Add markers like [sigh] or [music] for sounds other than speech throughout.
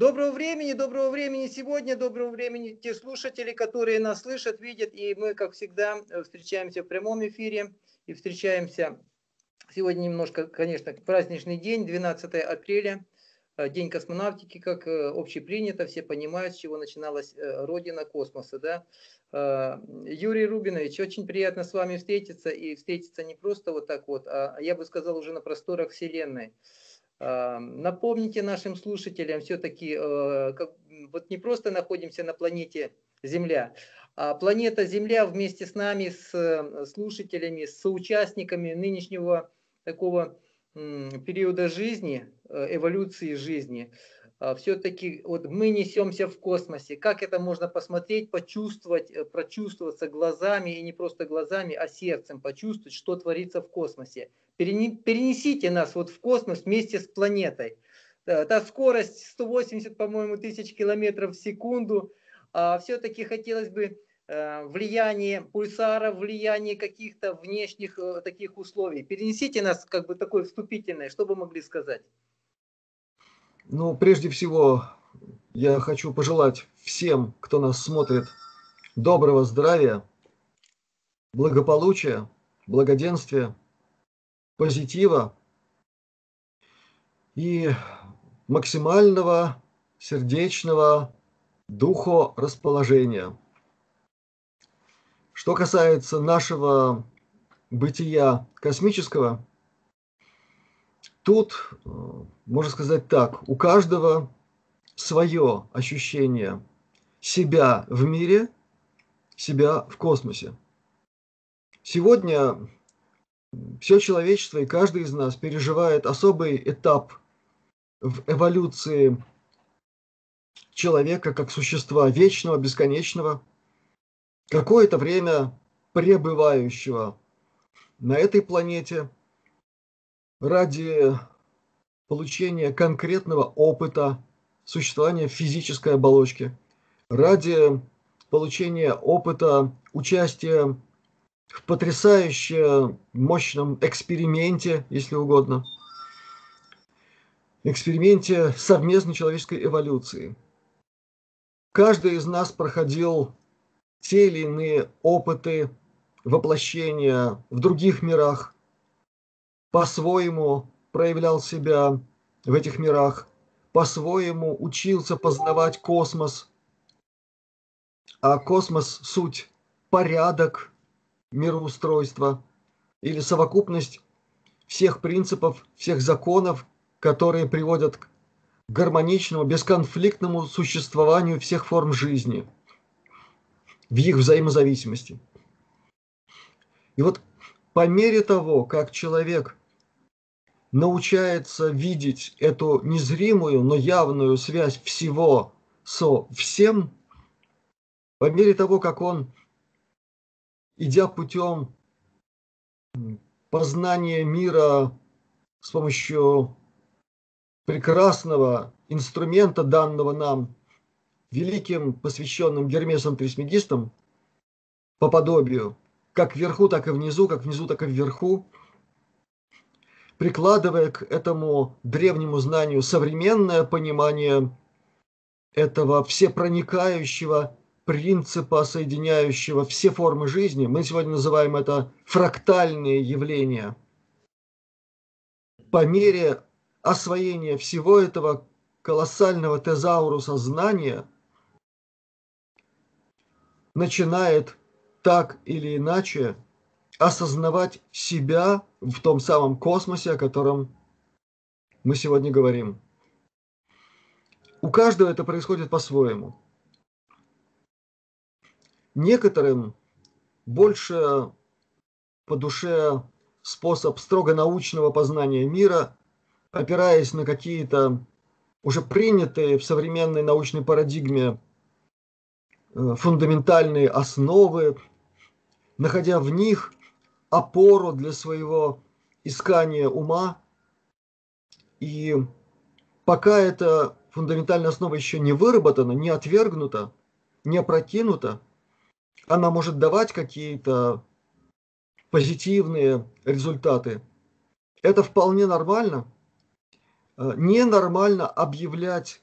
Доброго времени, доброго времени сегодня, доброго времени те слушатели, которые нас слышат, видят. И мы, как всегда, встречаемся в прямом эфире и встречаемся сегодня немножко, конечно, праздничный день, 12 апреля, э, День космонавтики, как э, общепринято, все понимают, с чего начиналась э, родина космоса. Да? Юрий Рубинович, очень приятно с вами встретиться, и встретиться не просто вот так вот, а я бы сказал уже на просторах Вселенной. Напомните нашим слушателям все-таки, э, вот не просто находимся на планете Земля, а планета Земля вместе с нами, с э, слушателями, с соучастниками нынешнего такого периода жизни, э, эволюции жизни, а, все-таки вот мы несемся в космосе. Как это можно посмотреть, почувствовать, прочувствоваться глазами, и не просто глазами, а сердцем, почувствовать, что творится в космосе перенесите нас вот в космос вместе с планетой. Та скорость 180, по-моему, тысяч километров в секунду. А все-таки хотелось бы э, влияние пульсара, влияние каких-то внешних э, таких условий. Перенесите нас как бы такое вступительное, что вы могли сказать? Ну, прежде всего, я хочу пожелать всем, кто нас смотрит, доброго здравия, благополучия, благоденствия, позитива и максимального сердечного духорасположения. Что касается нашего бытия космического, тут, э, можно сказать так, у каждого свое ощущение себя в мире, себя в космосе. Сегодня все человечество и каждый из нас переживает особый этап в эволюции человека как существа вечного, бесконечного, какое-то время пребывающего на этой планете ради получения конкретного опыта существования физической оболочки, ради получения опыта участия в потрясающе мощном эксперименте, если угодно, эксперименте совместной человеческой эволюции. Каждый из нас проходил те или иные опыты воплощения в других мирах, по-своему проявлял себя в этих мирах, по-своему учился познавать космос. А космос – суть порядок, мироустройства или совокупность всех принципов, всех законов, которые приводят к гармоничному, бесконфликтному существованию всех форм жизни в их взаимозависимости. И вот по мере того, как человек научается видеть эту незримую, но явную связь всего со всем, по мере того, как он идя путем познания мира с помощью прекрасного инструмента, данного нам великим посвященным Гермесом Трисмегистом, по подобию, как вверху, так и внизу, как внизу, так и вверху, прикладывая к этому древнему знанию современное понимание этого всепроникающего принципа, соединяющего все формы жизни. Мы сегодня называем это фрактальные явления. По мере освоения всего этого колоссального тезауруса знания начинает так или иначе осознавать себя в том самом космосе, о котором мы сегодня говорим. У каждого это происходит по-своему. Некоторым больше по душе способ строго научного познания мира, опираясь на какие-то уже принятые в современной научной парадигме э, фундаментальные основы, находя в них опору для своего искания ума. И пока эта фундаментальная основа еще не выработана, не отвергнута, не опрокинута, она может давать какие-то позитивные результаты. Это вполне нормально. Э, ненормально объявлять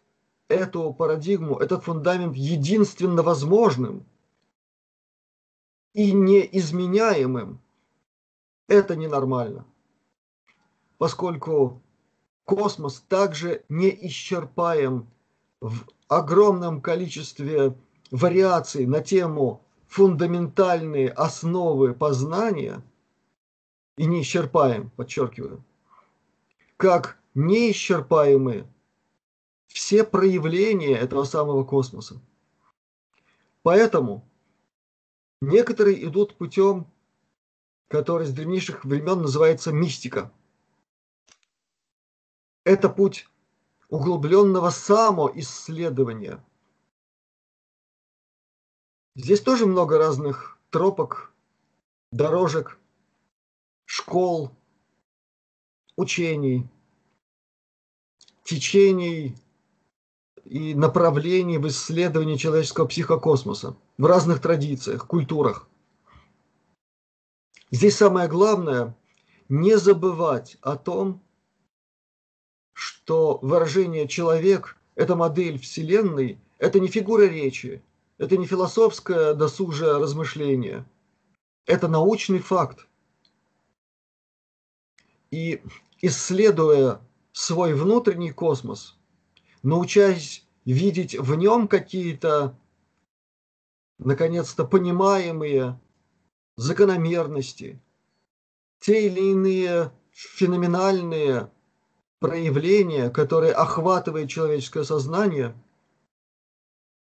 эту парадигму, этот фундамент единственно возможным и неизменяемым, это ненормально. Поскольку космос также не исчерпаем в огромном количестве вариаций на тему фундаментальные основы познания и неисчерпаем, подчеркиваю, как неисчерпаемые все проявления этого самого космоса. Поэтому некоторые идут путем, который с древнейших времен называется мистика. Это путь углубленного самоисследования. Здесь тоже много разных тропок, дорожек, школ, учений, течений и направлений в исследовании человеческого психокосмоса в разных традициях, культурах. Здесь самое главное не забывать о том, что выражение «человек» – это модель Вселенной, это не фигура речи, это не философское досужее размышление, это научный факт. И исследуя свой внутренний космос, научаясь видеть в нем какие-то, наконец-то, понимаемые закономерности, те или иные феноменальные проявление, которое охватывает человеческое сознание,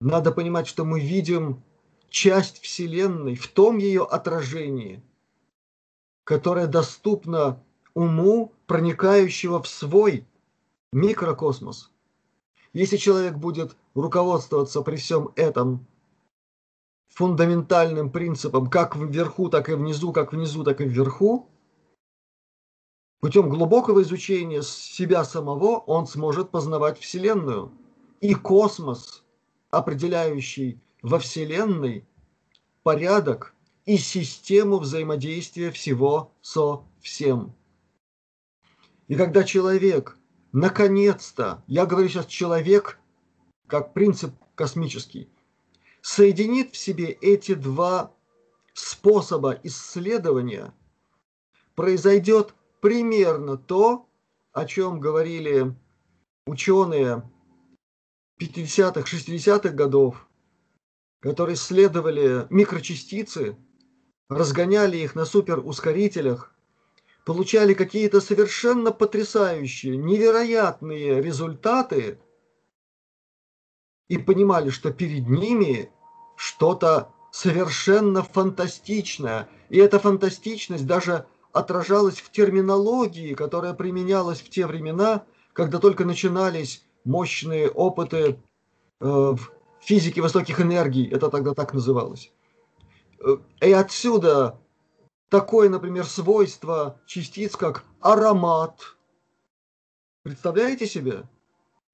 надо понимать, что мы видим часть Вселенной в том ее отражении, которое доступно уму, проникающего в свой микрокосмос. Если человек будет руководствоваться при всем этом фундаментальным принципом, как вверху, так и внизу, как внизу, так и вверху, Путем глубокого изучения себя самого он сможет познавать Вселенную и космос, определяющий во Вселенной порядок и систему взаимодействия всего со всем. И когда человек, наконец-то, я говорю сейчас человек, как принцип космический, соединит в себе эти два способа исследования, произойдет примерно то, о чем говорили ученые 50-х, 60-х годов, которые исследовали микрочастицы, разгоняли их на суперускорителях, получали какие-то совершенно потрясающие, невероятные результаты и понимали, что перед ними что-то совершенно фантастичное. И эта фантастичность даже отражалось в терминологии, которая применялась в те времена, когда только начинались мощные опыты э, в физике высоких энергий, это тогда так называлось. Э, и отсюда такое, например, свойство частиц, как аромат. Представляете себе?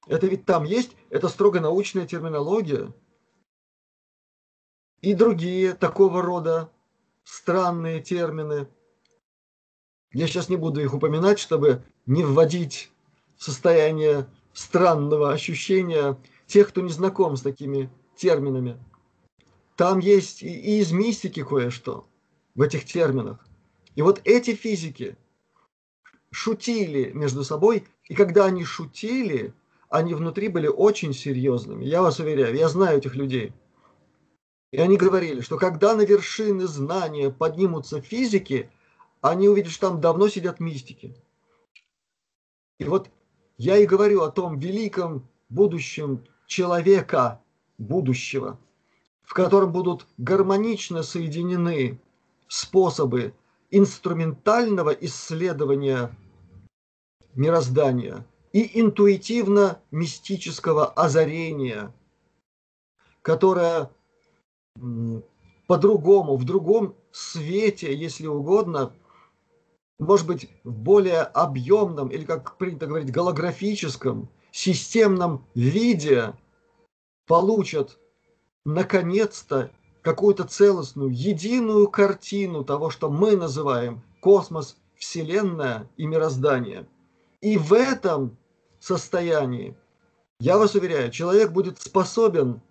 Это ведь там есть, это строго научная терминология. И другие такого рода странные термины – я сейчас не буду их упоминать, чтобы не вводить в состояние странного ощущения тех, кто не знаком с такими терминами. Там есть и из мистики кое-что в этих терминах. И вот эти физики шутили между собой, и когда они шутили, они внутри были очень серьезными. Я вас уверяю, я знаю этих людей. И они говорили, что когда на вершины знания поднимутся физики – они увидят, что там давно сидят мистики. И вот я и говорю о том великом будущем человека будущего, в котором будут гармонично соединены способы инструментального исследования мироздания и интуитивно-мистического озарения, которое по-другому, в другом свете, если угодно, может быть, в более объемном или, как принято говорить, голографическом, системном виде получат наконец-то какую-то целостную, единую картину того, что мы называем космос, Вселенная и мироздание. И в этом состоянии Я вас уверяю, человек будет способен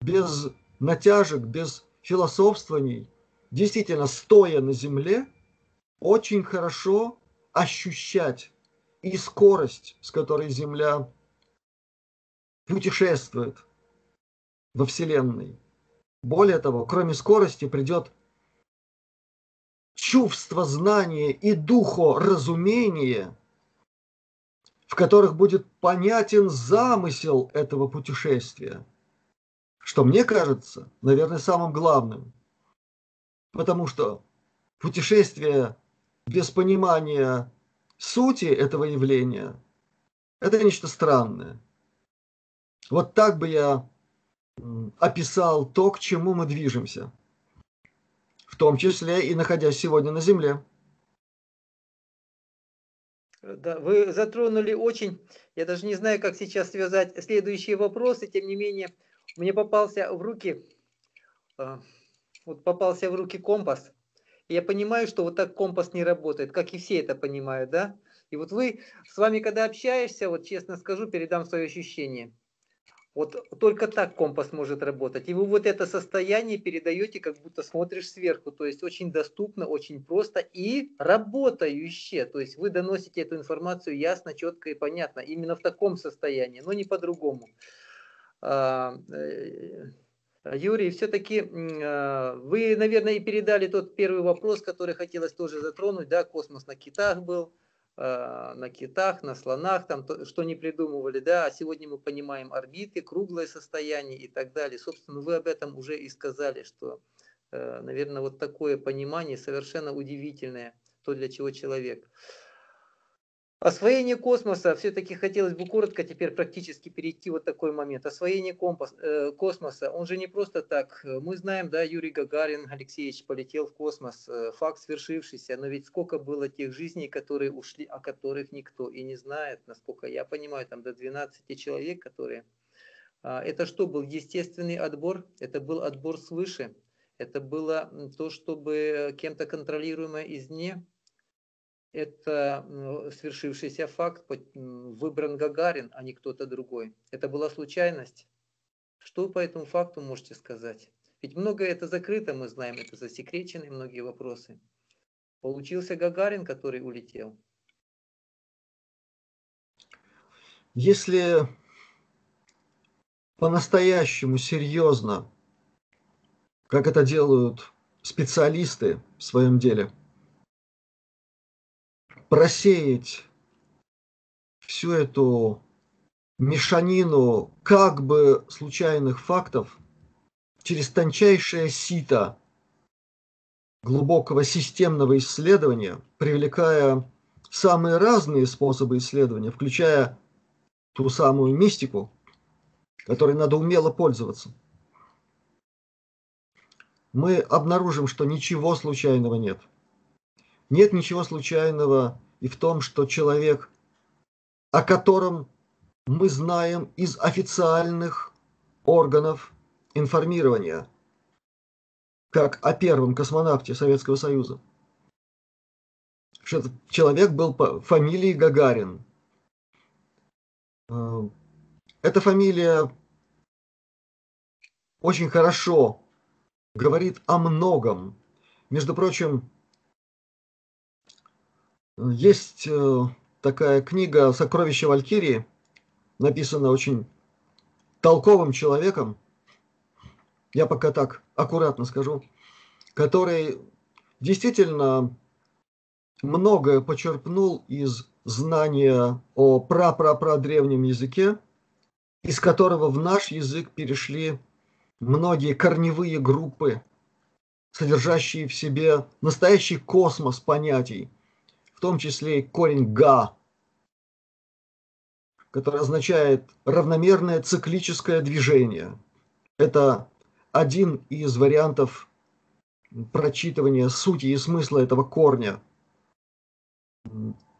без натяжек, без философствований, действительно стоя на земле, очень хорошо ощущать и скорость, с которой Земля путешествует во Вселенной. Более того, кроме скорости придет чувство знания и духоразумение, в которых будет понятен замысел этого путешествия, что мне кажется, наверное, самым главным. Потому что путешествие без понимания сути этого явления – это нечто странное. Вот так бы я описал то, к чему мы движемся, в том числе и находясь сегодня на Земле. Да, вы затронули очень, я даже не знаю, как сейчас связать следующие вопросы, тем не менее, мне попался в руки, а, вот попался в руки компас, я понимаю, что вот так компас не работает, как и все это понимают, да? И вот вы, с вами когда общаешься, вот честно скажу, передам свое ощущение – вот только так компас может работать. И вы вот это состояние передаете, как будто смотришь сверху. То есть очень доступно, очень просто и работающее. То есть вы доносите эту информацию ясно, четко и понятно. Именно в таком состоянии, но не по-другому. А, Юрий, все-таки а, вы, наверное, и передали тот первый вопрос, который хотелось тоже затронуть. Да, космос на китах был. Э, на китах, на слонах, там, то, что не придумывали, да, а сегодня мы понимаем орбиты, круглое состояние и так далее. Собственно, вы об этом уже и сказали, что, э, наверное, вот такое понимание совершенно удивительное, то, для чего человек. Освоение космоса, все-таки хотелось бы коротко теперь практически перейти вот такой момент. Освоение компас, э, космоса, он же не просто так. Мы знаем, да, Юрий Гагарин Алексеевич полетел в космос, э, факт свершившийся, но ведь сколько было тех жизней, которые ушли, о которых никто и не знает, насколько я понимаю, там до 12 человек, которые... А, это что был естественный отбор? Это был отбор свыше? Это было то, чтобы кем-то контролируемое извне? Это свершившийся факт, выбран Гагарин, а не кто-то другой. Это была случайность. Что по этому факту можете сказать? Ведь многое это закрыто, мы знаем, это засекречены многие вопросы. Получился Гагарин, который улетел. Если по-настоящему серьезно, как это делают специалисты в своем деле – просеять всю эту мешанину как бы случайных фактов через тончайшее сито глубокого системного исследования, привлекая самые разные способы исследования, включая ту самую мистику, которой надо умело пользоваться. Мы обнаружим, что ничего случайного нет – нет ничего случайного и в том, что человек, о котором мы знаем из официальных органов информирования, как о первом космонавте Советского Союза, человек был по фамилии Гагарин. Э, эта фамилия очень хорошо говорит о многом. Между прочим, есть э, такая книга «Сокровища Валькирии», написана очень толковым человеком, я пока так аккуратно скажу, который действительно многое почерпнул из знания о пра-пра-пра-древнем языке, из которого в наш язык перешли многие корневые группы, содержащие в себе настоящий космос понятий – в том числе и корень «га», который означает равномерное циклическое движение. Это один из вариантов прочитывания сути и смысла этого корня.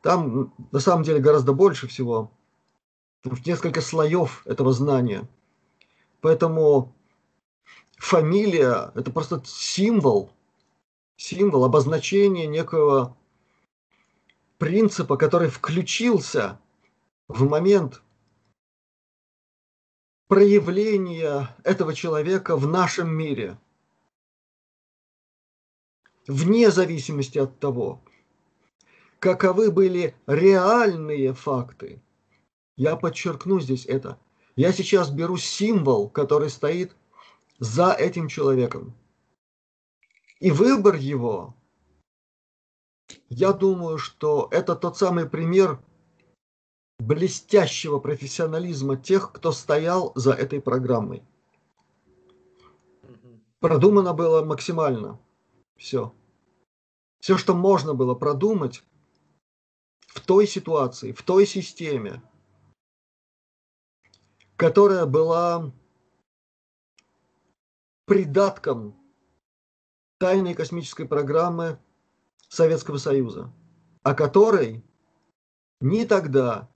Там на самом деле гораздо больше всего, несколько слоев этого знания. Поэтому фамилия – это просто символ, символ, обозначение некого принципа, который включился в момент проявления этого человека в нашем мире. Вне зависимости от того, каковы были реальные факты. Я подчеркну здесь это. Я сейчас беру символ, который стоит за этим человеком. И выбор его, я думаю, что это тот самый пример блестящего профессионализма тех, кто стоял за этой программой. Продумано было максимально. Все. Все, что можно было продумать в той ситуации, в той системе, которая была придатком тайной космической программы Советского Союза, о которой ни тогда,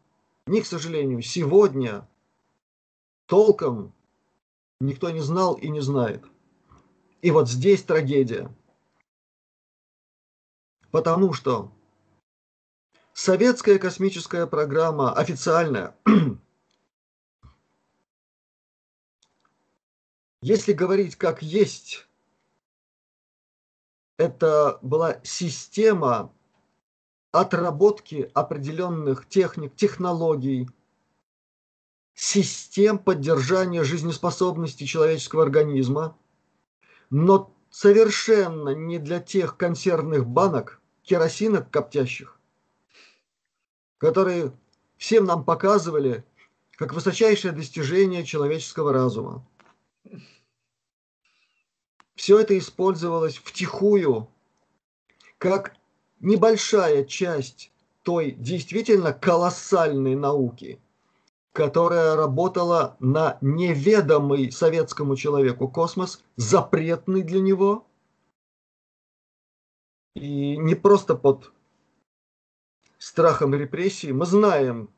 ни, к сожалению, сегодня толком никто не знал и не знает. И вот здесь трагедия. Потому что советская космическая программа официальная, [clears throat] если говорить как есть, это была система отработки определенных техник, технологий, систем поддержания жизнеспособности человеческого организма, но совершенно не для тех консервных банок, керосинок коптящих, которые всем нам показывали как высочайшее достижение человеческого разума. Все это использовалось втихую, как небольшая часть той действительно колоссальной науки, которая работала на неведомый советскому человеку космос, запретный для него, и не просто под страхом репрессий. Мы знаем,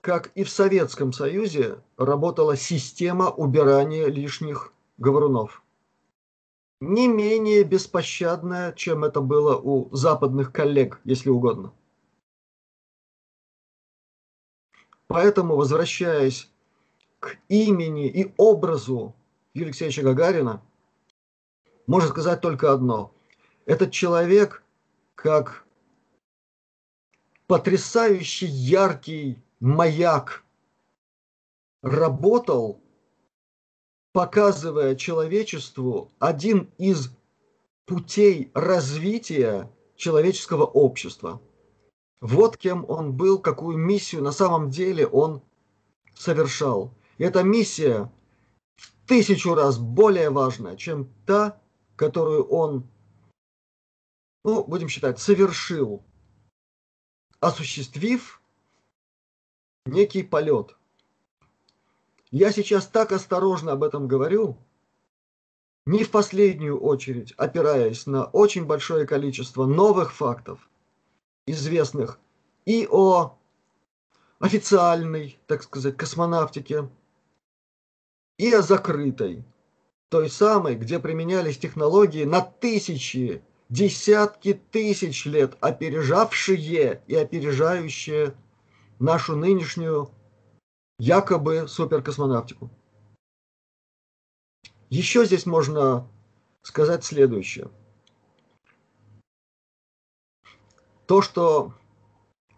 как и в Советском Союзе работала система убирания лишних говорунов не менее беспощадная, чем это было у западных коллег, если угодно. Поэтому, возвращаясь к имени и образу Юрия Алексеевича Гагарина, можно сказать только одно. Этот человек, как потрясающий яркий маяк, работал показывая человечеству один из путей развития человеческого общества. Вот кем он был, какую миссию на самом деле он совершал. И эта миссия в тысячу раз более важная, чем та, которую он, ну, будем считать, совершил, осуществив некий полет – я сейчас так осторожно об этом говорю, не в последнюю очередь опираясь на очень большое количество новых фактов, известных и о официальной, так сказать, космонавтике, и о закрытой, той самой, где применялись технологии на тысячи, десятки тысяч лет опережавшие и опережающие нашу нынешнюю якобы суперкосмонавтику. Еще здесь можно сказать следующее. То, что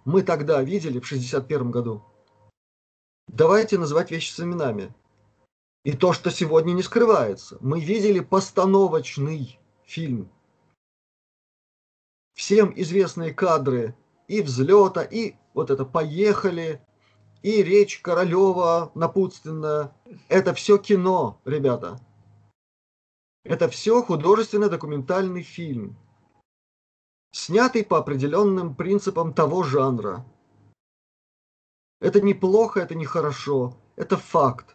мы тогда видели в 1961 году, давайте называть вещи с именами. И то, что сегодня не скрывается. Мы видели постановочный фильм. Всем известные кадры и взлета, и вот это «Поехали», и речь Королева напутственная. Это все кино, ребята. Это все художественно-документальный фильм, снятый по определенным принципам того жанра. Это неплохо, это нехорошо, это факт.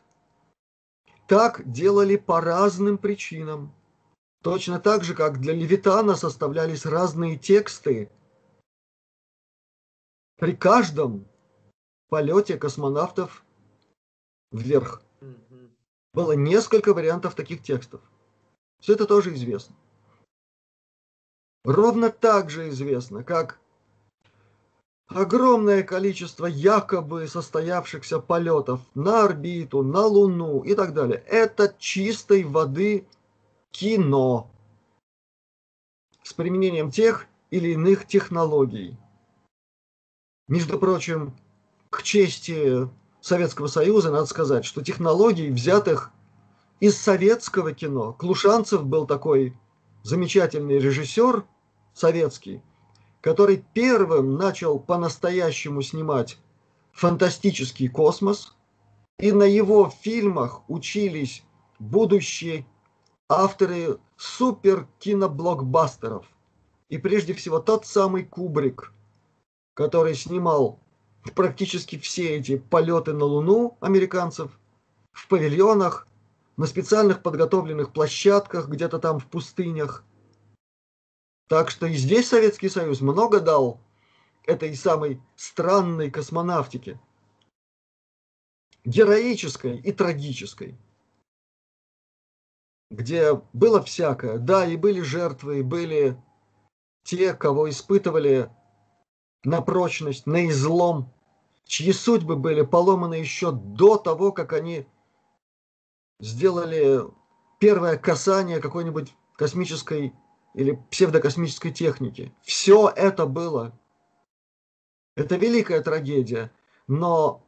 Так делали по разным причинам. Точно так же, как для Левитана составлялись разные тексты. При каждом полете космонавтов вверх. Было несколько вариантов таких текстов. Все это тоже известно. Ровно так же известно, как огромное количество якобы состоявшихся полетов на орбиту, на Луну и так далее. Это чистой воды кино с применением тех или иных технологий. Между прочим, к чести Советского Союза надо сказать, что технологий, взятых из советского кино, Клушанцев был такой замечательный режиссер советский, который первым начал по-настоящему снимать фантастический космос, и на его фильмах учились будущие авторы супер киноблокбастеров. И прежде всего тот самый Кубрик, который снимал практически все эти полеты на Луну американцев в павильонах, на специальных подготовленных площадках, где-то там в пустынях – так что и здесь Советский Союз много дал этой самой странной космонавтике. Героической и трагической. Где было всякое. Да, и были жертвы, и были те, кого испытывали на прочность, на излом, чьи судьбы были поломаны еще до того, как они сделали первое касание какой-нибудь космической или псевдокосмической техники. Все это было. Это великая трагедия. Но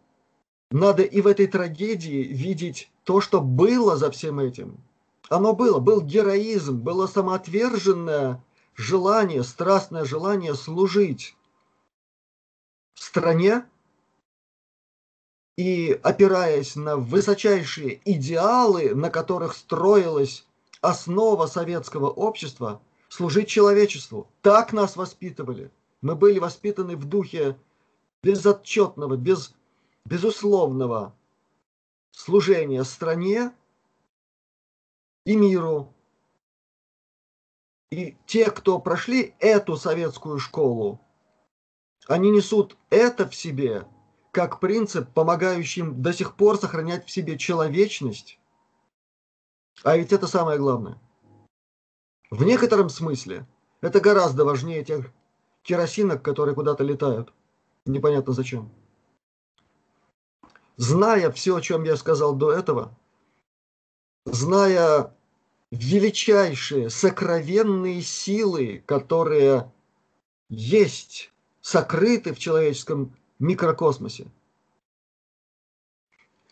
надо и в этой трагедии видеть то, что было за всем этим. Оно было. Был героизм, было самоотверженное желание, страстное желание служить стране и опираясь на высочайшие идеалы, на которых строилась основа советского общества – служить человечеству. Так нас воспитывали. Мы были воспитаны в духе безотчетного, без, безусловного служения стране и миру. И те, кто прошли эту советскую школу, они несут это в себе как принцип, помогающий им до сих пор сохранять в себе человечность. А ведь это самое главное. В некотором смысле это гораздо важнее тех керосинок, которые куда-то летают. Непонятно зачем. Зная все, о чем я сказал до этого, зная величайшие сокровенные силы, которые есть, сокрыты в человеческом микрокосмосе,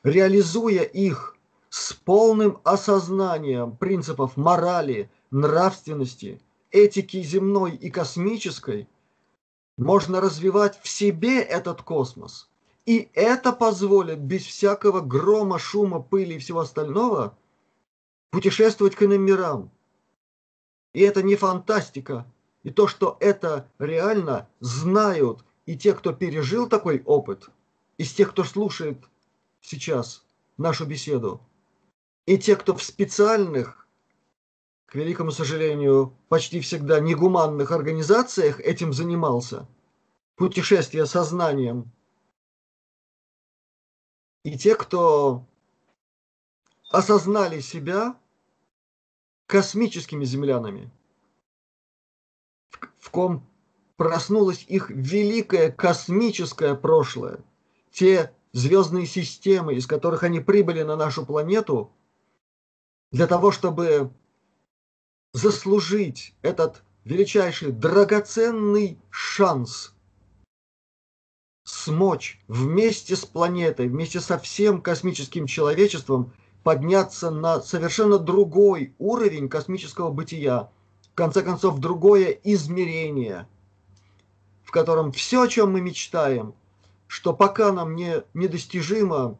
реализуя их с полным осознанием принципов морали, нравственности, этики земной и космической, можно развивать в себе этот космос. И это позволит без всякого грома, шума, пыли и всего остального путешествовать к иным мирам. И это не фантастика. И то, что это реально знают и те, кто пережил такой опыт, из тех, кто слушает сейчас нашу беседу, и те, кто в специальных к великому сожалению, почти всегда негуманных организациях этим занимался. Путешествие сознанием. И те, кто осознали себя космическими землянами, в ком проснулось их великое космическое прошлое, те звездные системы, из которых они прибыли на нашу планету, для того, чтобы заслужить этот величайший драгоценный шанс смочь вместе с планетой, вместе со всем космическим человечеством подняться на совершенно другой уровень космического бытия, в конце концов, другое измерение, в котором все, о чем мы мечтаем, что пока нам не недостижимо,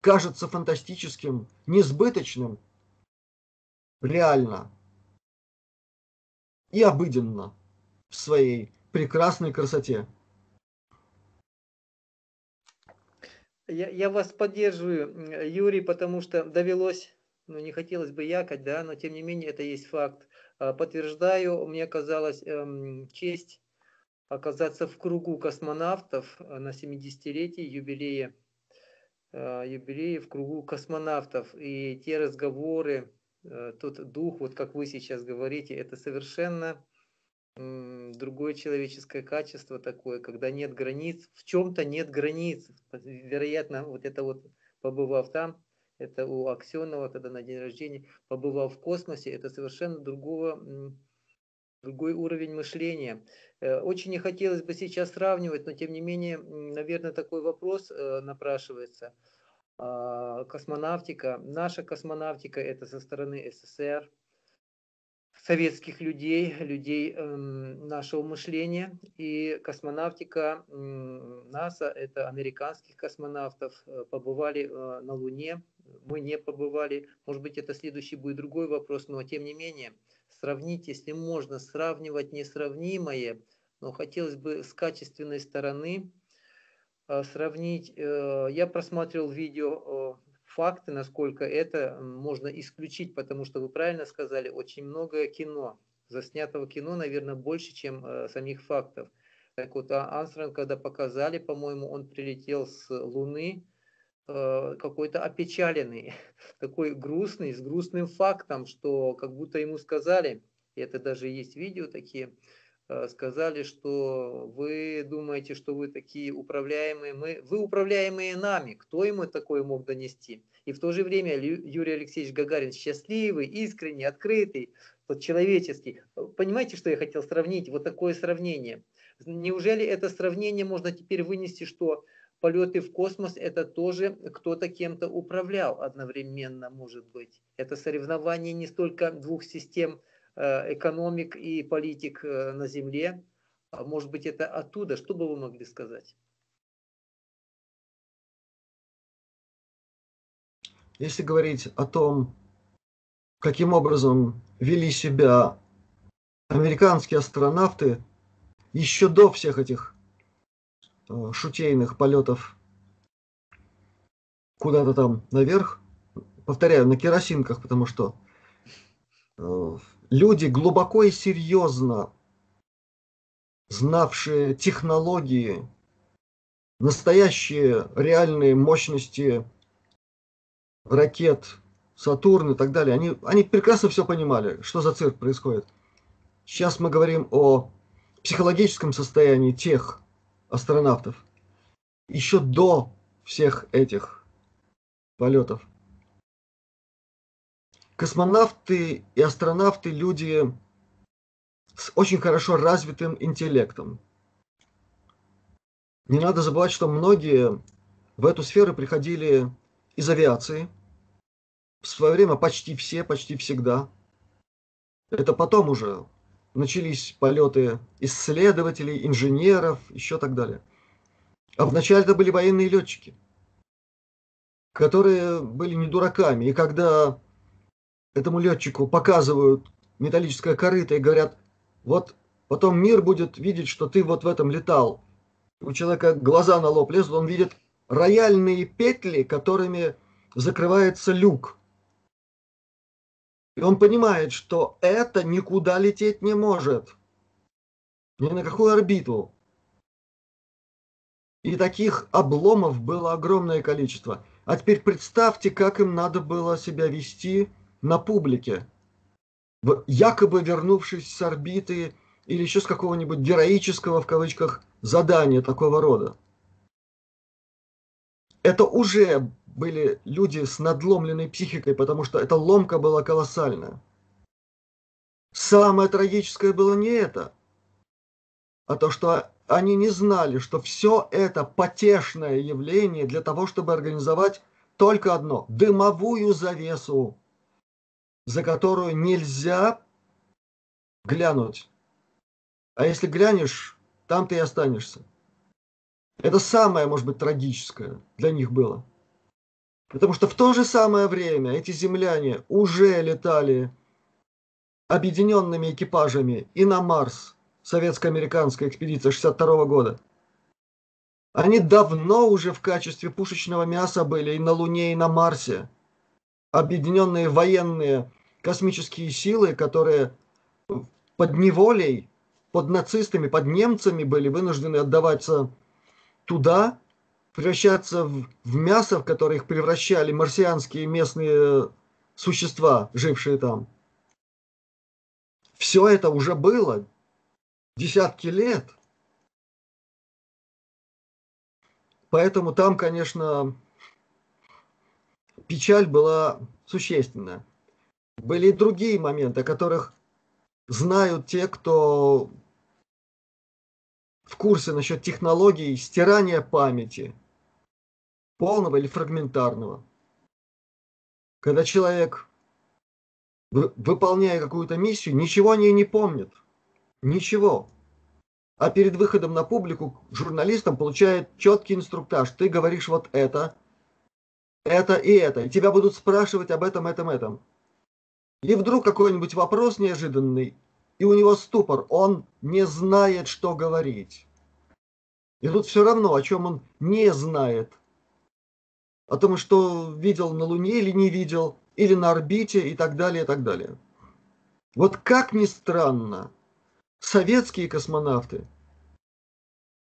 кажется фантастическим, несбыточным – реально и обыденно в своей прекрасной красоте. Я, я вас поддерживаю, Юрий, потому что довелось, ну не хотелось бы якать, да, но тем не менее это есть факт. А, подтверждаю, мне казалось эм, честь оказаться в кругу космонавтов а, на 70-летии юбилея, э, юбилея в кругу космонавтов. И те разговоры, Э, тот дух, вот как вы сейчас говорите, это совершенно другое человеческое качество такое, когда нет границ, в чем-то нет границ. Вероятно, вот это вот, побывав там, это у Аксенова тогда на день рождения, побывав в космосе, это совершенно другого, другой уровень мышления. Э, очень не хотелось бы сейчас сравнивать, но тем не менее, наверное, такой вопрос э, напрашивается. А, космонавтика, наша космонавтика это со стороны СССР, советских людей, людей э, нашего мышления. И космонавтика НАСА, это американских космонавтов, э, побывали на Луне, мы не побывали. Может быть, это следующий будет другой вопрос, но тем не менее, сравнить, если можно сравнивать несравнимое, но хотелось бы с качественной стороны э, сравнить. Э, я просматривал видео э, факты, насколько это можно исключить, потому что вы правильно сказали, очень много кино, заснятого кино, наверное, больше, чем самих фактов. Так вот, Анстрон, когда показали, по-моему, он прилетел с Луны, какой-то опечаленный, [laughs] такой грустный, с грустным фактом, что как будто ему сказали, и это даже есть видео такие, Э, сказали, что вы думаете, что вы такие управляемые, мы, вы управляемые нами, кто ему такое мог донести? И в то же время Юрий Алексеевич Гагарин счастливый, искренний, открытый, вот человеческий. Понимаете, что я хотел сравнить? Вот такое сравнение. Неужели это сравнение можно теперь вынести, что полеты в космос это тоже кто-то кем-то управлял одновременно, может быть. Это соревнование не столько двух систем Э, экономик и политик э, на Земле. А может быть, это оттуда? Что бы вы могли сказать? Если говорить о том, каким образом вели себя американские астронавты еще до всех этих шутейных полетов куда-то там наверх, повторяю, на керосинках, потому что люди глубоко и серьезно знавшие технологии, настоящие реальные мощности ракет, Сатурн и так далее, они, они прекрасно все понимали, что за цирк происходит. Сейчас мы говорим о психологическом состоянии тех астронавтов. Еще до всех этих полетов космонавты и астронавты люди с очень хорошо развитым интеллектом. Не надо забывать, что многие в эту сферу приходили из авиации. В свое время почти все, почти всегда. Это потом уже начались полеты исследователей, инженеров, еще так далее. А вначале это были военные летчики, которые были не дураками. И когда этому летчику показывают металлическое корыто и говорят, вот потом мир будет видеть, что ты вот в этом летал. У человека глаза на лоб лезут, он видит рояльные петли, которыми закрывается люк. И он понимает, что это никуда лететь не может. Ни на какую орбиту. И таких обломов было огромное количество. А теперь представьте, как им надо было себя вести – на публике, якобы вернувшись с орбиты или еще с какого-нибудь героического, в кавычках, задания такого рода. Это уже были люди с надломленной психикой, потому что эта ломка была колоссальная. Самое трагическое было не это, а то, что они не знали, что все это потешное явление для того, чтобы организовать только одно – дымовую завесу за которую нельзя глянуть. А если глянешь, там ты и останешься. Это самое, может быть, трагическое для них было. Потому что в то же самое время эти земляне уже летали объединенными экипажами и на Марс, советско-американская экспедиция 62 года. Они давно уже в качестве пушечного мяса были и на Луне, и на Марсе объединенные военные космические силы, которые под неволей, под нацистами, под немцами были вынуждены отдаваться туда, превращаться в, мясо, в которое их превращали марсианские местные существа, жившие там. Все это уже было. десятки лет. Поэтому там, конечно, печаль была существенная. Были и другие моменты, о которых знают те, кто в курсе насчет технологий стирания памяти, полного или фрагментарного. Когда человек, выполняя какую-то миссию, ничего о ней не помнит. Ничего. А перед выходом на публику журналистам получает четкий инструктаж. Ты говоришь вот это, это и это. И тебя будут спрашивать об этом, этом, этом. И вдруг какой-нибудь вопрос неожиданный, и у него ступор, он не знает, что говорить. И тут все равно, о чем он не знает. О том, что видел на Луне или не видел, или на орбите и так далее, и так далее. Вот как ни странно, советские космонавты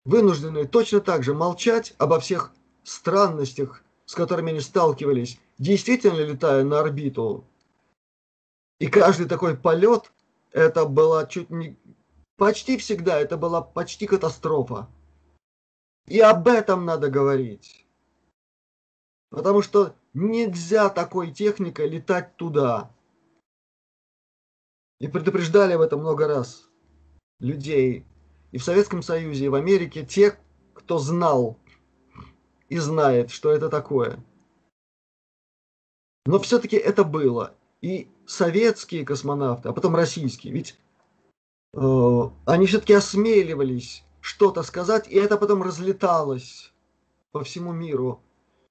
вынуждены точно так же молчать обо всех странностях, с которыми они сталкивались, действительно летая на орбиту. И каждый такой полет, это была чуть не... Почти всегда это была почти катастрофа. И об этом надо говорить. Потому что нельзя такой техникой летать туда. И предупреждали об этом много раз людей и в Советском Союзе, и в Америке, те, кто знал и знает, что это такое. Но все-таки это было. И советские космонавты, а потом российские, ведь э, они все-таки осмеливались что-то сказать, и это потом разлеталось по всему миру.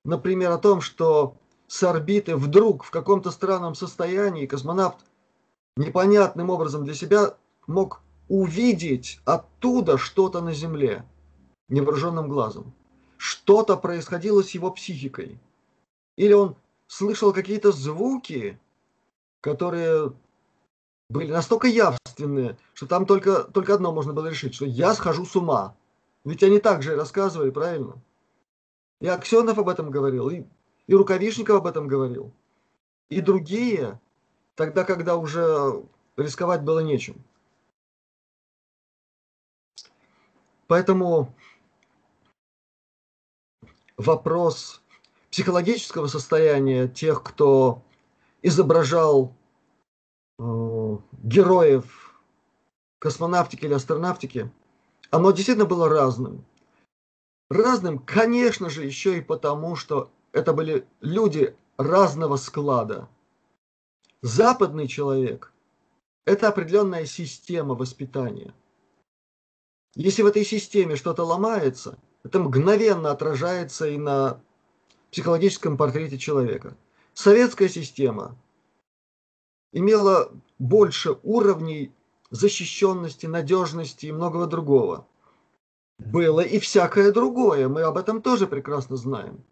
Например, о том, что с орбиты вдруг в каком-то странном состоянии космонавт непонятным образом для себя мог увидеть оттуда что-то на Земле невооруженным глазом. Что-то происходило с его психикой. Или он слышал какие-то звуки, которые были настолько явственные, что там только, только одно можно было решить, что я схожу с ума. Ведь они так же рассказывали, правильно? И Аксенов об этом говорил, и, и Рукавишников об этом говорил. И другие, тогда, когда уже рисковать было нечем. Поэтому вопрос психологического состояния тех, кто изображал э, героев космонавтики или астронавтики, оно действительно было разным. Разным, конечно же, еще и потому, что это были люди разного склада. Западный человек – это определенная система воспитания – если в этой системе что-то ломается, это мгновенно отражается и на психологическом портрете человека. Советская система имела больше уровней защищенности, надежности и многого другого. Было и всякое другое, мы об этом тоже прекрасно знаем.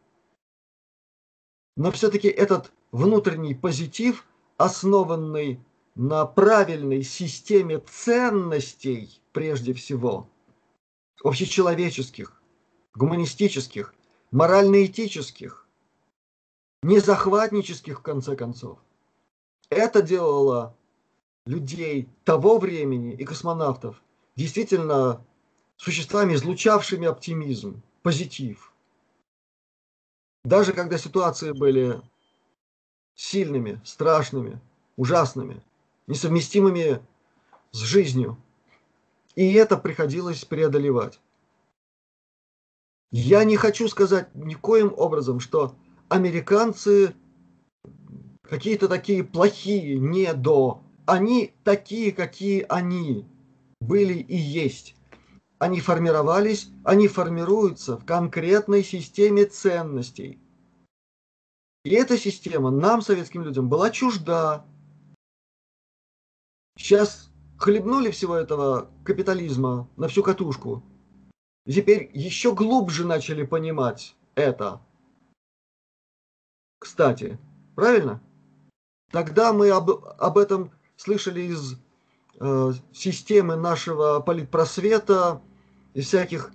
Но все-таки этот внутренний позитив, основанный на правильной системе ценностей прежде всего – общечеловеческих, гуманистических, морально-этических, не захватнических, в конце концов. Это делало людей того времени и космонавтов действительно существами, излучавшими оптимизм, позитив. Даже когда ситуации были сильными, страшными, ужасными, несовместимыми с жизнью, и это приходилось преодолевать. Я не хочу сказать никоим образом, что американцы какие-то такие плохие, не до. Они такие, какие они были и есть. Они формировались, они формируются в конкретной системе ценностей. И эта система нам, советским людям, была чужда. Сейчас хлебнули всего этого капитализма на всю катушку. Теперь еще глубже начали понимать это. Кстати, правильно? Тогда мы об, об этом слышали из э, системы нашего политпросвета, из всяких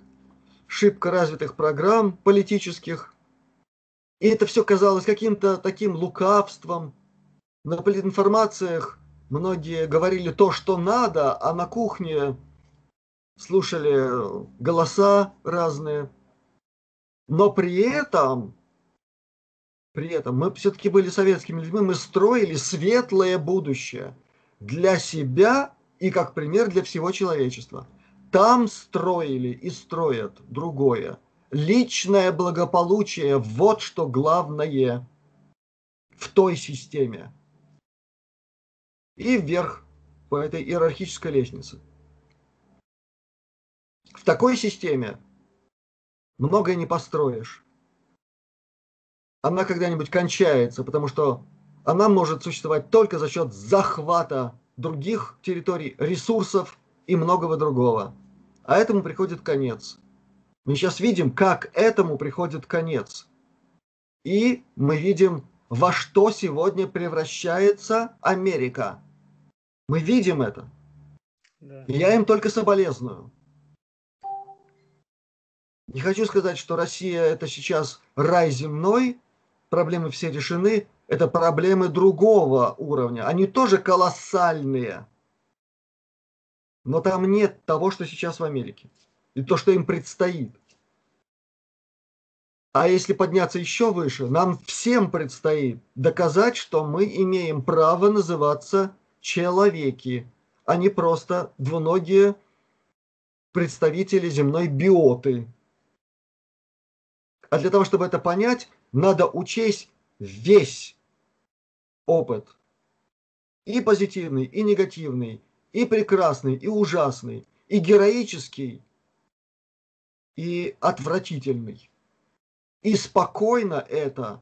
шибко развитых программ политических. И это все казалось каким-то таким лукавством. На политинформациях многие говорили то, что надо, а на кухне слушали голоса разные, но при этом, при этом мы все-таки были советскими людьми, мы строили светлое будущее для себя и как пример для всего человечества. Там строили и строят другое. Личное благополучие – вот что главное в той системе. И вверх по этой иерархической лестнице. В такой системе многое не построишь. Она когда-нибудь кончается, потому что она может существовать только за счет захвата других территорий, ресурсов и многого другого. А этому приходит конец. Мы сейчас видим, как этому приходит конец. И мы видим, во что сегодня превращается Америка. Мы видим это. Да. И я им только соболезную. Не хочу сказать, что Россия это сейчас рай земной, проблемы все решены, это проблемы другого уровня. Они тоже колоссальные. Но там нет того, что сейчас в Америке. И то, что им предстоит. А если подняться еще выше, нам всем предстоит доказать, что мы имеем право называться человеки, а не просто двуногие представители земной биоты. А для того, чтобы это понять, надо учесть весь опыт. И позитивный, и негативный, и прекрасный, и ужасный, и героический, и отвратительный. И спокойно это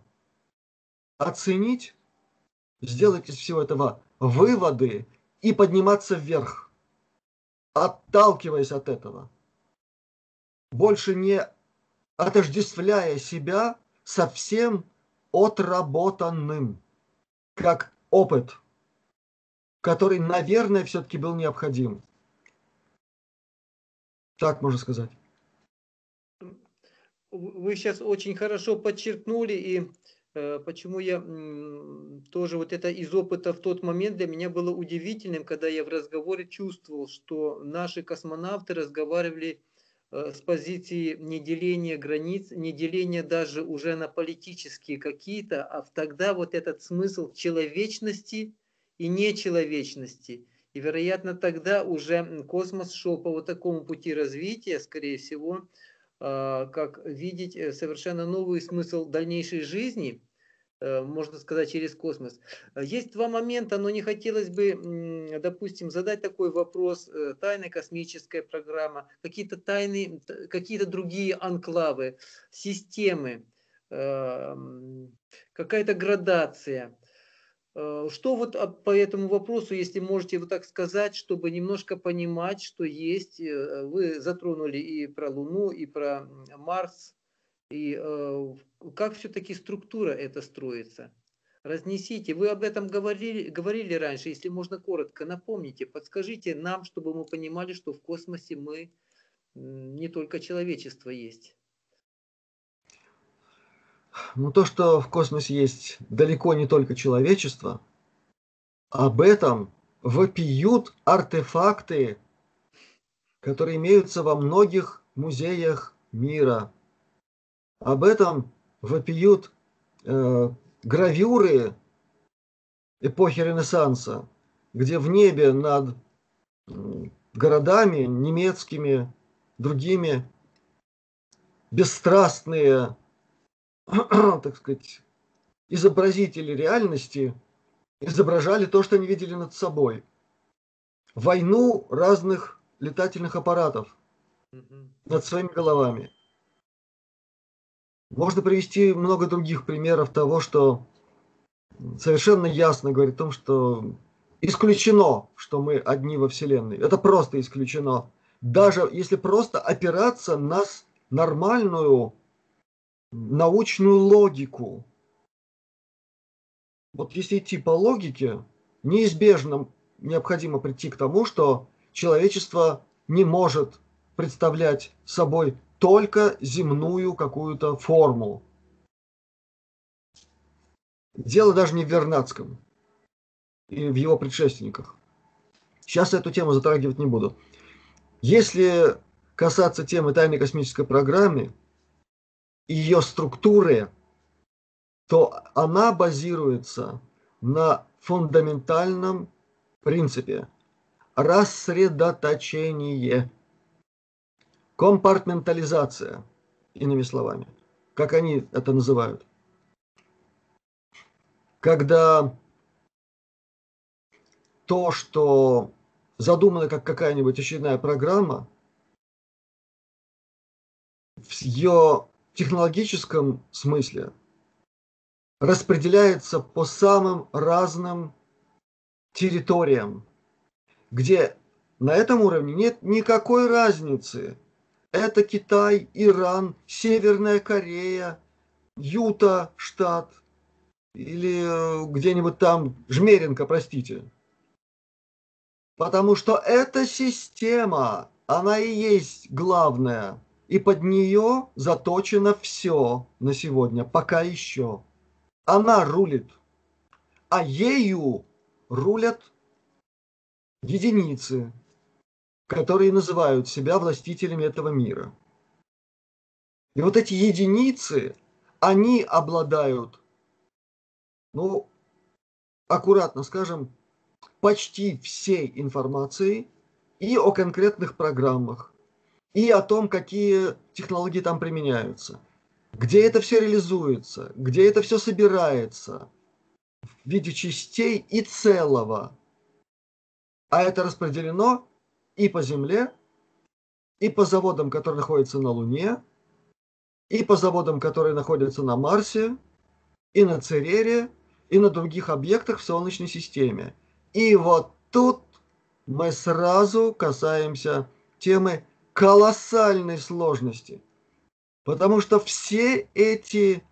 оценить, сделать из всего этого выводы и подниматься вверх, отталкиваясь от этого. Больше не отождествляя себя совсем отработанным, как опыт, который, наверное, все-таки был необходим. Так можно сказать. Вы сейчас очень хорошо подчеркнули, и э, почему я э, тоже вот это из опыта в тот момент для меня было удивительным, когда я в разговоре чувствовал, что наши космонавты разговаривали Э, с позиции неделения границ, неделения даже уже на политические какие-то, а тогда вот этот смысл человечности и нечеловечности. И, вероятно, тогда уже космос шел по вот такому пути развития, скорее всего, э, как видеть э, совершенно новый смысл дальнейшей жизни – Э, можно сказать, через космос. Э, есть два момента, но не хотелось бы, допустим, задать такой вопрос. Тайная космическая программа, какие-то тайны, какие-то другие анклавы, системы, какая-то градация. Что вот по этому вопросу, если можете вот так сказать, чтобы немножко понимать, что есть, вы затронули и про Луну, и про Марс, и э, как все-таки структура это строится? Разнесите. Вы об этом говорили, говорили раньше. Если можно коротко, напомните, подскажите нам, чтобы мы понимали, что в космосе мы не только человечество есть. Ну, то, что в космосе есть далеко не только человечество, об этом вопиют артефакты, которые имеются во многих музеях мира. Об этом вопиют э, гравюры эпохи Ренессанса, где в небе над городами немецкими, другими бесстрастные, [clears throat] так сказать, изобразители реальности изображали то, что они видели над собой. Войну разных летательных аппаратов над своими головами. Можно привести много других примеров того, что совершенно ясно говорит о том, что исключено, что мы одни во Вселенной. Это просто исключено. Даже если просто опираться на нормальную научную логику. Вот если идти по логике, неизбежно необходимо прийти к тому, что человечество не может представлять собой только земную какую-то форму. Дело даже не в Вернадском и в его предшественниках. Сейчас эту тему затрагивать не буду. Если касаться темы тайной космической программы ее структуры, то она базируется на фундаментальном принципе рассредоточение, компартментализация, иными словами, как они это называют. Когда то, что задумано как какая-нибудь очередная программа, ее технологическом смысле распределяется по самым разным территориям, где на этом уровне нет никакой разницы. Это Китай, Иран, Северная Корея, Юта штат или э, где-нибудь там Жмеренко, простите. Потому что эта система, она и есть главная. И под нее заточено все на сегодня, пока еще. Она рулит. А ею рулят единицы, которые называют себя властителями этого мира. И вот эти единицы, они обладают, ну, аккуратно скажем, почти всей информацией и о конкретных программах, и о том, какие технологии там применяются, где это все реализуется, где это все собирается в виде частей и целого. А это распределено и по Земле, и по заводам, которые находятся на Луне, и по заводам, которые находятся на Марсе, и на Церере, и на других объектах в Солнечной системе – и вот тут мы сразу касаемся темы колоссальной сложности. Потому что все эти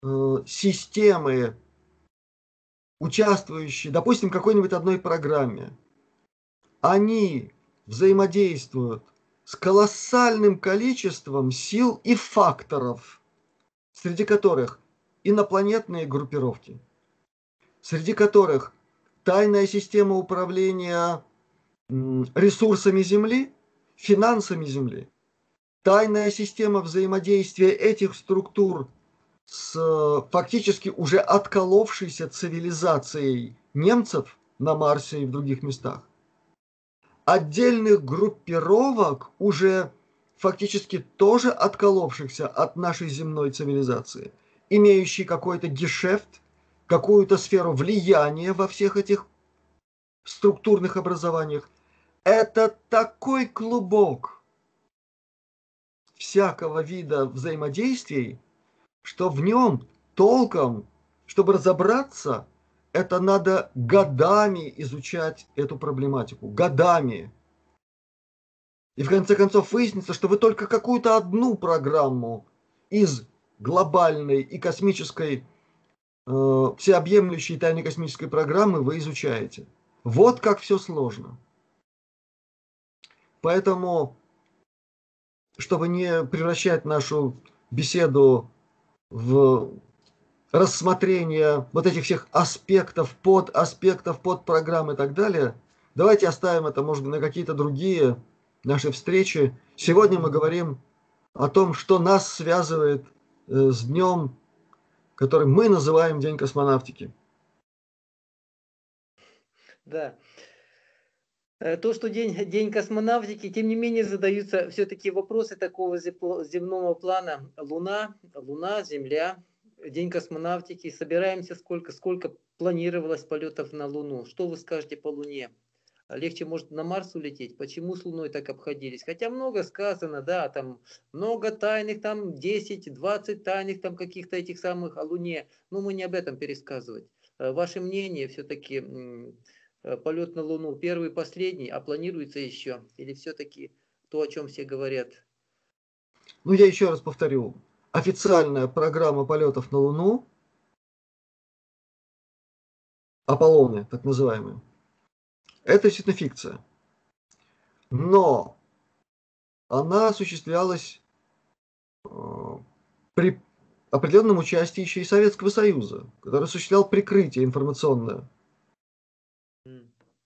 э, системы, участвующие, допустим, в какой-нибудь одной программе, они взаимодействуют с колоссальным количеством сил и факторов, среди которых инопланетные группировки, среди которых тайная система управления ресурсами Земли, финансами Земли, тайная система взаимодействия этих структур с фактически уже отколовшейся цивилизацией немцев на Марсе и в других местах, отдельных группировок уже фактически тоже отколовшихся от нашей земной цивилизации, имеющий какой-то гешефт какую-то сферу влияния во всех этих структурных образованиях. Это такой клубок всякого вида взаимодействий, что в нем толком, чтобы разобраться, это надо годами изучать эту проблематику. Годами. И в конце концов выяснится, что вы только какую-то одну программу из глобальной и космической Э, всеобъемлющие тайны космической программы вы изучаете. Вот как все сложно. Поэтому, чтобы не превращать нашу беседу в рассмотрение вот этих всех аспектов, под аспектов, под программ и так далее, давайте оставим это, может быть, на какие-то другие наши встречи. Сегодня мы говорим о том, что нас связывает э, с днем который мы называем День космонавтики. Да. Э, то, что день, день космонавтики, тем не менее задаются все-таки вопросы такого земного плана. Луна, Луна, Земля, День космонавтики. Собираемся сколько, сколько планировалось полетов на Луну. Что вы скажете по Луне? легче может на Марс улететь. Почему с Луной так обходились? Хотя много сказано, да, там много тайных, там 10-20 тайных там каких-то этих самых о Луне. Но мы не об этом пересказывать. Э, ваше мнение все-таки полет на Луну первый, последний, а планируется еще? Или все-таки то, о чем все говорят? Ну, я еще раз повторю. Официальная программа полетов на Луну, Аполлоны, так называемые, это действительно фикция. Но она осуществлялась э, при определенном участии еще и Советского Союза, который осуществлял прикрытие информационное.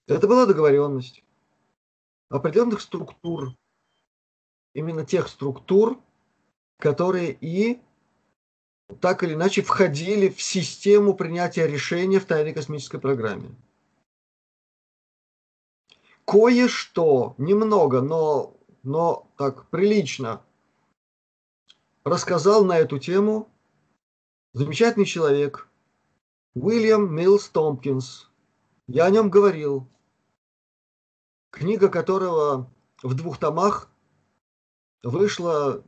Это была договоренность. определенных структур, именно тех структур, которые и так или иначе входили в систему принятия решения в тайной космической программе. Кое-что, немного, но, но так прилично, рассказал на эту тему замечательный человек Уильям Милс Томпкинс. Я о нем говорил. Книга которого в двух томах вышла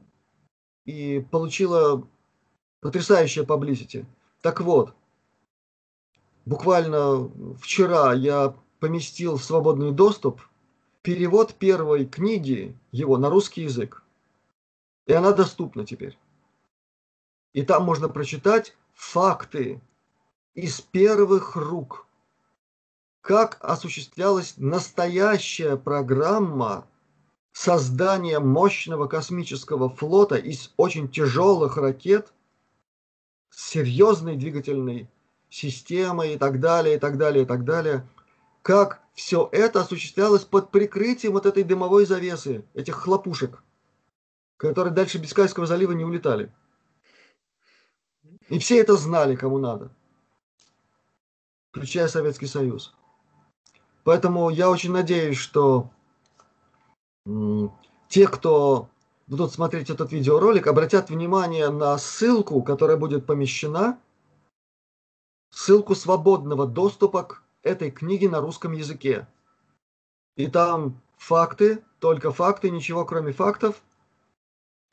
и получила потрясающее publicity. Так вот, буквально вчера я поместил в свободный доступ перевод первой книги его на русский язык. И она доступна теперь. И там можно прочитать факты из первых рук, как осуществлялась настоящая программа создания мощного космического флота из очень тяжелых ракет с серьезной двигательной системой и так далее, и так далее, и так далее. Как все это осуществлялось под прикрытием вот этой дымовой завесы, этих хлопушек, которые дальше Бискайского залива не улетали. И все это знали, кому надо, включая Советский Союз. Поэтому я очень надеюсь, что те, кто будут смотреть этот видеоролик, обратят внимание на ссылку, которая будет помещена, ссылку свободного доступа к этой книге на русском языке. И там факты, только факты, ничего кроме фактов,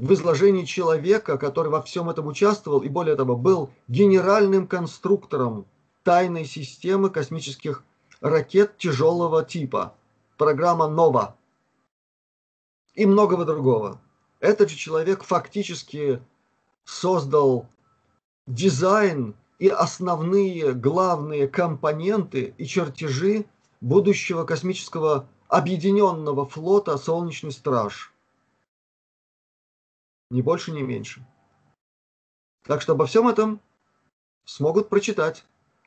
в изложении человека, который во всем этом участвовал и более того был генеральным конструктором тайной системы космических ракет тяжелого типа, программа «Нова» и многого другого. Этот же человек фактически создал дизайн и основные главные компоненты и чертежи будущего космического объединенного флота «Солнечный страж». Ни больше, ни меньше. Так что обо всем этом смогут прочитать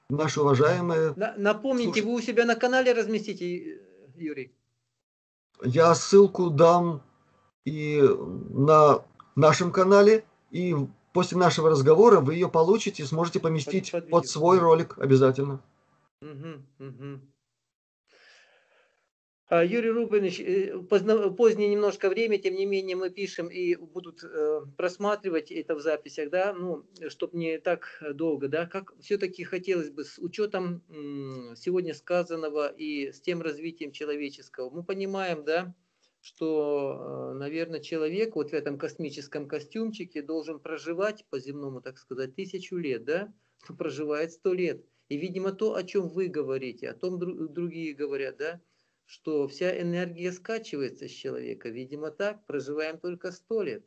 наши уважаемые... Напомните, слушатели. вы у себя на канале разместите, Юрий? Я ссылку дам и на нашем канале, и после нашего разговора вы ее получите, сможете поместить под, под свой ролик обязательно. Угу, угу. Юрий Рубинович, э, позднее немножко время, тем не менее мы пишем и будут э, просматривать это в записях, да, ну, чтобы не так долго, да, как все-таки хотелось бы с учетом сегодня сказанного и с тем развитием человеческого, мы понимаем, да, что, э, наверное, человек вот в этом космическом костюмчике должен проживать по земному, так сказать, тысячу лет, да, проживает сто лет. И, видимо, то, о чем вы говорите, о том другие говорят, да, что вся энергия скачивается с человека. Видимо, так, проживаем только сто лет.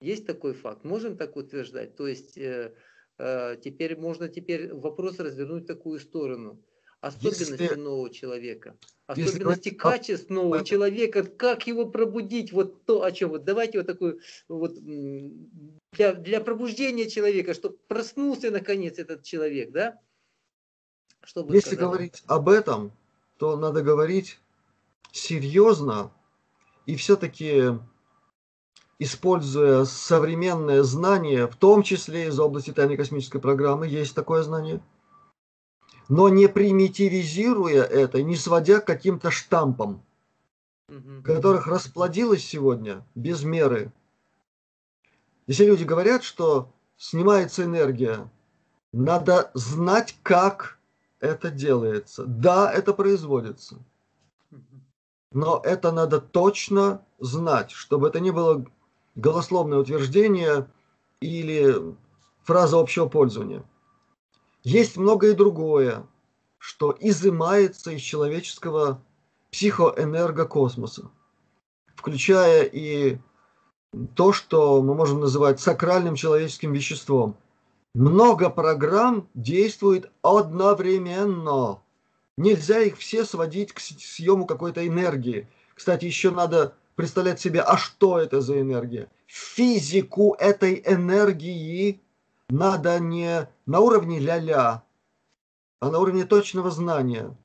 Есть такой факт, можем так утверждать. То есть э, э, теперь можно теперь вопрос развернуть в такую сторону особенности если, нового человека, особенности если качеств нового человека, как его пробудить, вот то, о чем вот давайте вот такую вот для, для пробуждения человека, чтобы проснулся наконец этот человек, да? Чтобы если сказать? говорить об этом, то надо говорить серьезно и все-таки используя современное знание, в том числе из области тайной космической программы, есть такое знание – но не примитивизируя это, не сводя к каким-то штампам, которых расплодилось сегодня без меры. Если люди говорят, что снимается энергия, надо знать, как это делается. Да, это производится. Но это надо точно знать, чтобы это не было голословное утверждение или фраза общего пользования. Есть многое другое, что изымается из человеческого психоэнергокосмоса, включая и то, что мы можем называть сакральным человеческим веществом. Много программ действует одновременно. Нельзя их все сводить к съему какой-то энергии. Кстати, еще надо представлять себе, а что это за энергия? Физику этой энергии надо не на уровне ля-ля, а на уровне точного знания.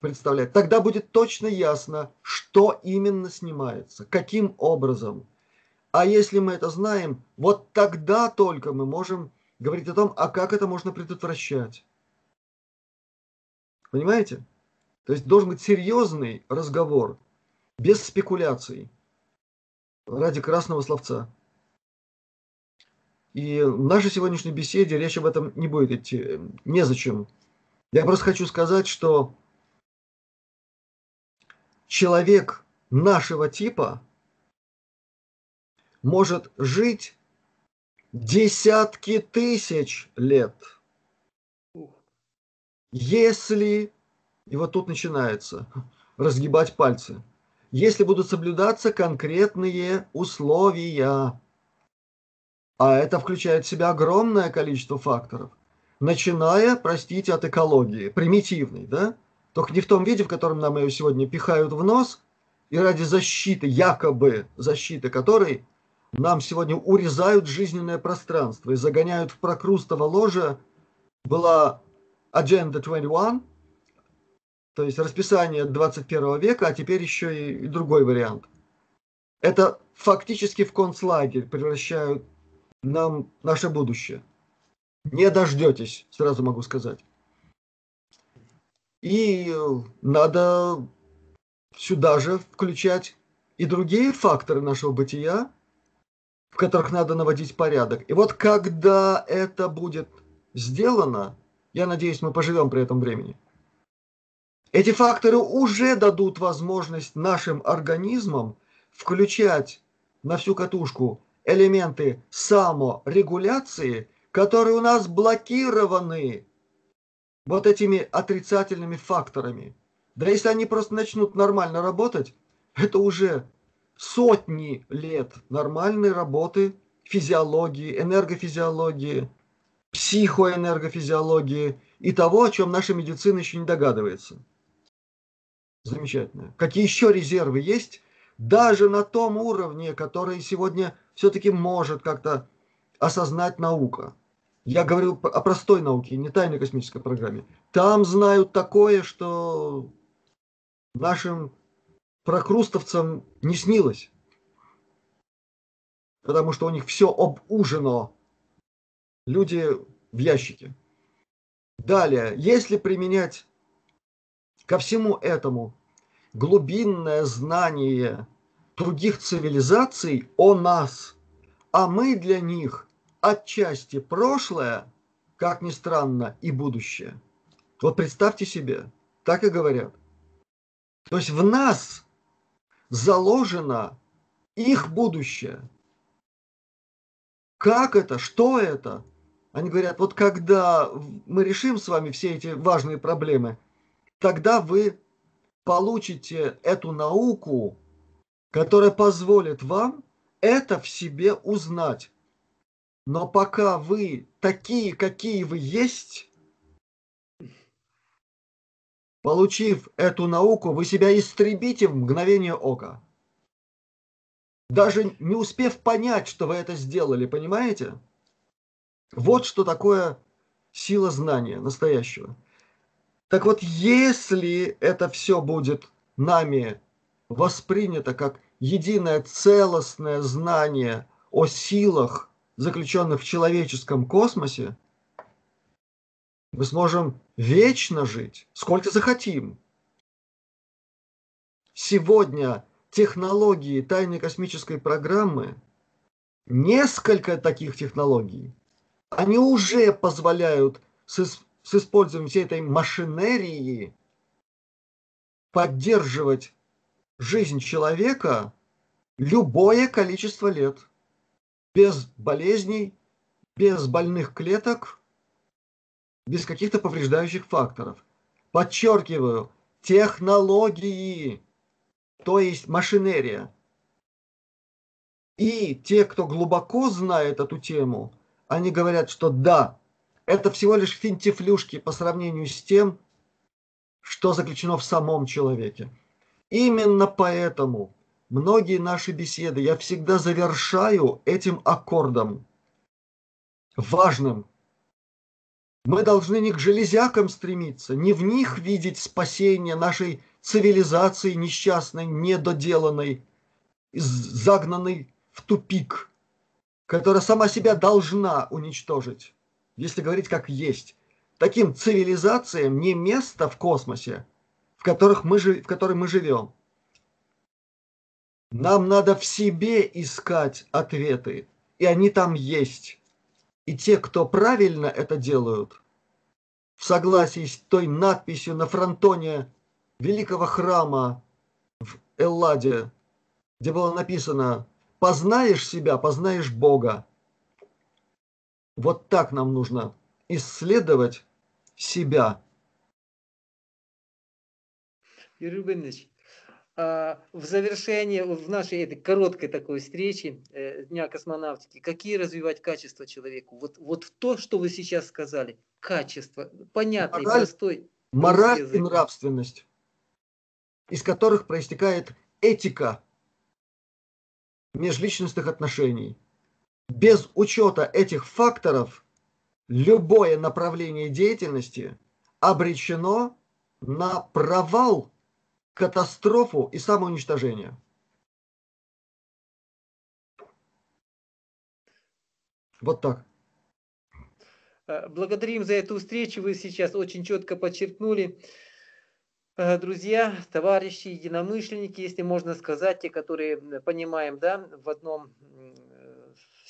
представлять, тогда будет точно ясно, что именно снимается, каким образом. А если мы это знаем, вот тогда только мы можем говорить о том, а как это можно предотвращать. Понимаете? То есть должен быть серьезный разговор, без спекуляций, ради красного словца. И в нашей сегодняшней беседе речь об этом не будет идти. Незачем. Я просто хочу сказать, что человек нашего типа может жить десятки тысяч лет, если, и вот тут начинается, разгибать пальцы, если будут соблюдаться конкретные условия. А это включает в себя огромное количество факторов. Начиная, простите, от экологии, примитивной, да? Только не в том виде, в котором нам ее сегодня пихают в нос, и ради защиты, якобы защиты которой нам сегодня урезают жизненное пространство и загоняют в прокрустово ложе, была Agenda 21, то есть расписание 21 века, а теперь еще и, другой вариант. Это фактически в концлагерь превращают нам наше будущее. Не дождетесь, сразу могу сказать. И надо сюда же включать и другие факторы нашего бытия, в которых надо наводить порядок. И вот когда это будет сделано, я надеюсь, мы поживем при этом времени, эти факторы уже дадут возможность нашим организмам включать на всю катушку элементы саморегуляции, которые у нас блокированы вот этими отрицательными факторами. Да если они просто начнут нормально работать, это уже сотни лет нормальной работы физиологии, энергофизиологии, психоэнергофизиологии и того, о чем наша медицина еще не догадывается. Замечательно. Какие еще резервы есть? Даже на том уровне, который сегодня все-таки может как-то осознать наука. Я говорю о простой науке, не тайной космической программе. Там знают такое, что нашим прокрустовцам не снилось. Потому что у них все обужено. Люди в ящике. Далее, если применять ко всему этому глубинное знание других цивилизаций о нас, а мы для них отчасти прошлое, как ни странно, и будущее. Вот представьте себе, так и говорят. То есть в нас заложено их будущее. Как это? Что это? Они говорят, вот когда мы решим с вами все эти важные проблемы, тогда вы получите эту науку, которая позволит вам это в себе узнать. Но пока вы такие, какие вы есть, получив эту науку, вы себя истребите в мгновение ока. Даже не успев понять, что вы это сделали, понимаете? Вот что такое сила знания настоящего. Так вот, если это все будет нами воспринято как единое целостное знание о силах, заключенных в человеческом космосе, мы сможем вечно жить, сколько захотим. Сегодня технологии тайной космической программы, несколько таких технологий, они уже позволяют с с использованием всей этой машинерии поддерживать жизнь человека любое количество лет. Без болезней, без больных клеток, без каких-то повреждающих факторов. Подчеркиваю, технологии, то есть машинерия. И те, кто глубоко знает эту тему, они говорят, что да, это всего лишь финтифлюшки по сравнению с тем, что заключено в самом человеке. Именно поэтому многие наши беседы я всегда завершаю этим аккордом, важным, Мы должны не к железякам стремиться, не в них видеть спасение нашей цивилизации несчастной, недоделанной, загнанной в тупик, которая сама себя должна уничтожить, если говорить как есть. Таким цивилизациям не место в космосе, в, которых мы, в которой мы живем. Нам надо в себе искать ответы, и они там есть. И те, кто правильно это делают, в согласии с той надписью на фронтоне великого храма в Элладе, где было написано «Познаешь себя, познаешь Бога». Вот так нам нужно исследовать себя. Юрий Рубинович, в завершение в нашей этой короткой такой встречи э, Дня космонавтики, какие развивать качества человеку? Вот, вот то, что вы сейчас сказали, качество, понятный, мораль, простой. Мораль и нравственность, из которых проистекает этика межличностных отношений. Без учета этих факторов любое направление деятельности обречено на провал катастрофу и самоуничтожение. Вот так. Э, благодарим за эту встречу. Вы сейчас очень четко подчеркнули. Э, друзья, товарищи, единомышленники, если можно сказать, те, которые понимаем, да, в одном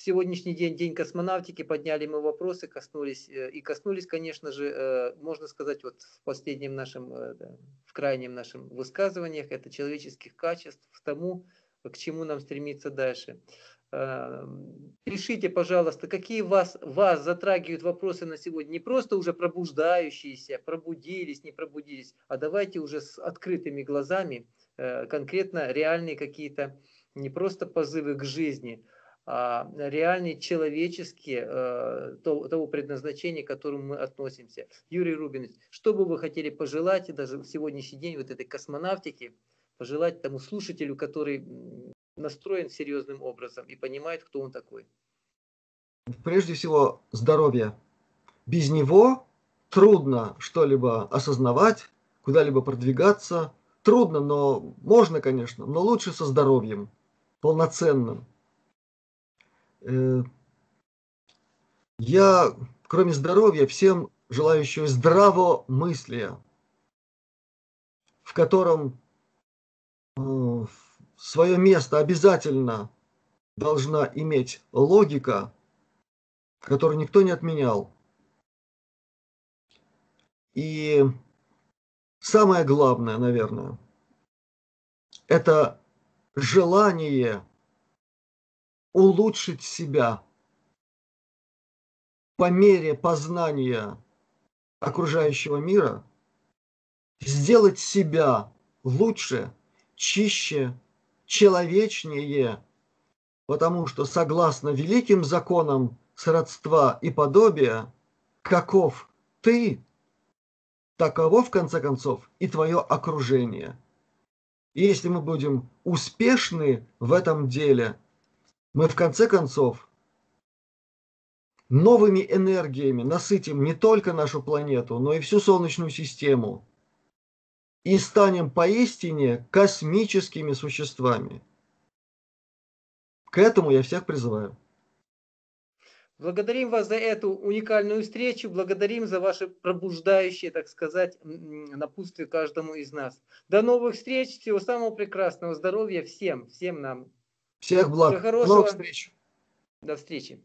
сегодняшний день, День космонавтики, подняли мы вопросы, коснулись, э, и коснулись, конечно же, э, можно сказать, вот в последнем нашем, э, в крайнем нашем высказываниях, это человеческих качеств, к тому, к чему нам стремиться дальше. Пишите, пожалуйста, какие вас, вас затрагивают вопросы на сегодня. Не просто уже пробуждающиеся, пробудились, не пробудились, а давайте уже с открытыми глазами конкретно реальные какие-то не просто позывы к жизни, реальные человеческие э, того предназначения, к которому мы относимся. Юрий Рубин, что бы вы хотели пожелать, и даже в сегодняшний день вот этой космонавтики, пожелать тому слушателю, который настроен серьезным образом и понимает, кто он такой? Прежде всего, здоровье. Без него трудно что-либо осознавать, куда-либо продвигаться. Трудно, но можно, конечно, но лучше со здоровьем, полноценным. Э, я, кроме здоровья, всем желающего здравомыслия, в котором э, свое место обязательно должна иметь логика, которую никто не отменял. И самое главное, наверное, это желание улучшить себя по мере познания окружающего мира, сделать себя лучше, чище, человечнее, потому что согласно великим законам сродства и подобия, каков ты, таково в конце концов и твое окружение. И если мы будем успешны в этом деле – мы в конце концов новыми энергиями насытим не только нашу планету, но и всю Солнечную систему и станем поистине космическими существами. К этому я всех призываю. Благодарим вас за эту уникальную встречу, благодарим за ваше пробуждающее, так сказать, напутствие каждому из нас. До новых встреч, всего самого прекрасного, здоровья всем, всем нам. Всех благ. Всего хорошего. До встречи. До встречи.